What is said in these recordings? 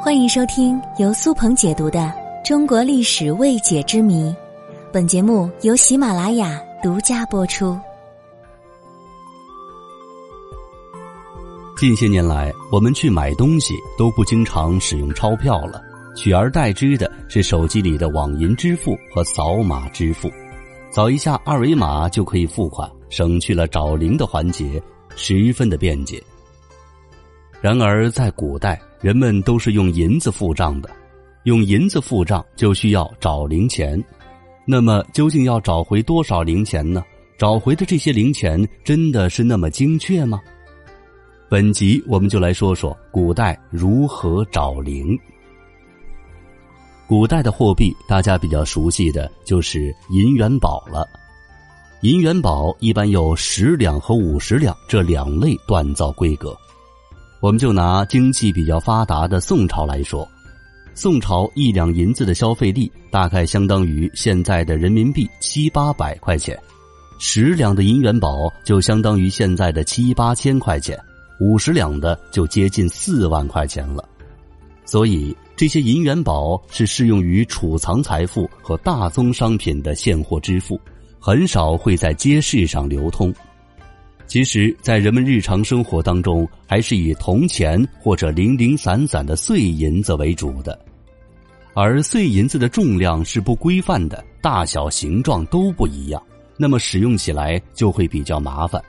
欢迎收听由苏鹏解读的《中国历史未解之谜》，本节目由喜马拉雅独家播出。近些年来，我们去买东西都不经常使用钞票了，取而代之的是手机里的网银支付和扫码支付，扫一下二维码就可以付款，省去了找零的环节，十分的便捷。然而，在古代，人们都是用银子付账的，用银子付账就需要找零钱。那么，究竟要找回多少零钱呢？找回的这些零钱真的是那么精确吗？本集我们就来说说古代如何找零。古代的货币，大家比较熟悉的就是银元宝了。银元宝一般有十两和五十两这两类锻造规格。我们就拿经济比较发达的宋朝来说，宋朝一两银子的消费力大概相当于现在的人民币七八百块钱，十两的银元宝就相当于现在的七八千块钱，五十两的就接近四万块钱了。所以这些银元宝是适用于储藏财富和大宗商品的现货支付，很少会在街市上流通。其实，在人们日常生活当中，还是以铜钱或者零零散散的碎银子为主的，而碎银子的重量是不规范的，大小形状都不一样，那么使用起来就会比较麻烦。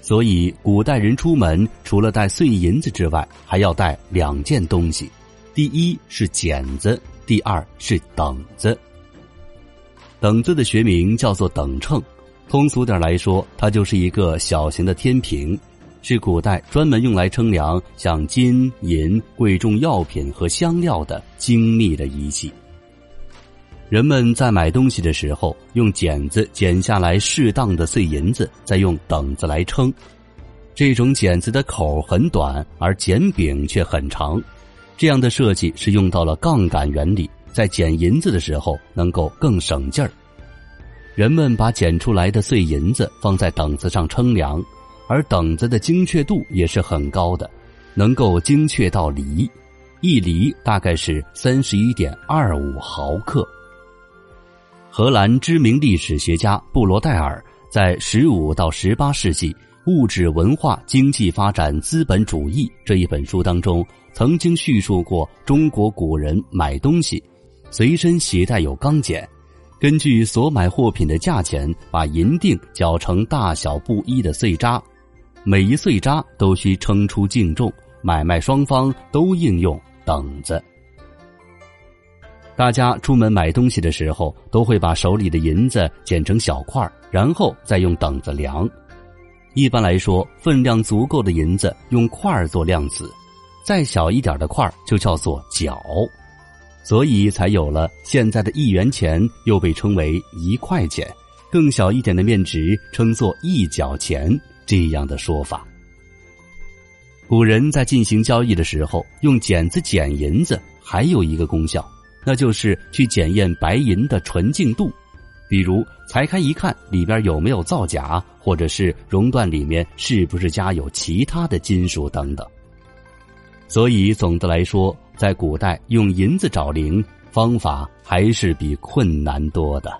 所以，古代人出门除了带碎银子之外，还要带两件东西：第一是剪子，第二是等子。等子的学名叫做等秤。通俗点来说，它就是一个小型的天平，是古代专门用来称量像金银、贵重药品和香料的精密的仪器。人们在买东西的时候，用剪子剪下来适当的碎银子，再用等子来称。这种剪子的口很短，而剪柄却很长，这样的设计是用到了杠杆原理，在剪银子的时候能够更省劲儿。人们把捡出来的碎银子放在等子上称量，而等子的精确度也是很高的，能够精确到厘，一厘大概是三十一点二五毫克。荷兰知名历史学家布罗代尔在《十五到十八世纪物质文化经济发展资本主义》这一本书当中，曾经叙述过中国古人买东西，随身携带有钢剪。根据所买货品的价钱，把银锭搅成大小不一的碎渣，每一碎渣都需称出净重，买卖双方都应用等子。大家出门买东西的时候，都会把手里的银子剪成小块然后再用等子量。一般来说，分量足够的银子用块做量词，再小一点的块就叫做角。所以才有了现在的一元钱，又被称为一块钱；更小一点的面值称作一角钱这样的说法。古人在进行交易的时候，用剪子剪银子，还有一个功效，那就是去检验白银的纯净度，比如裁开一看里边有没有造假，或者是熔断里面是不是加有其他的金属等等。所以总的来说。在古代，用银子找零方法还是比困难多的。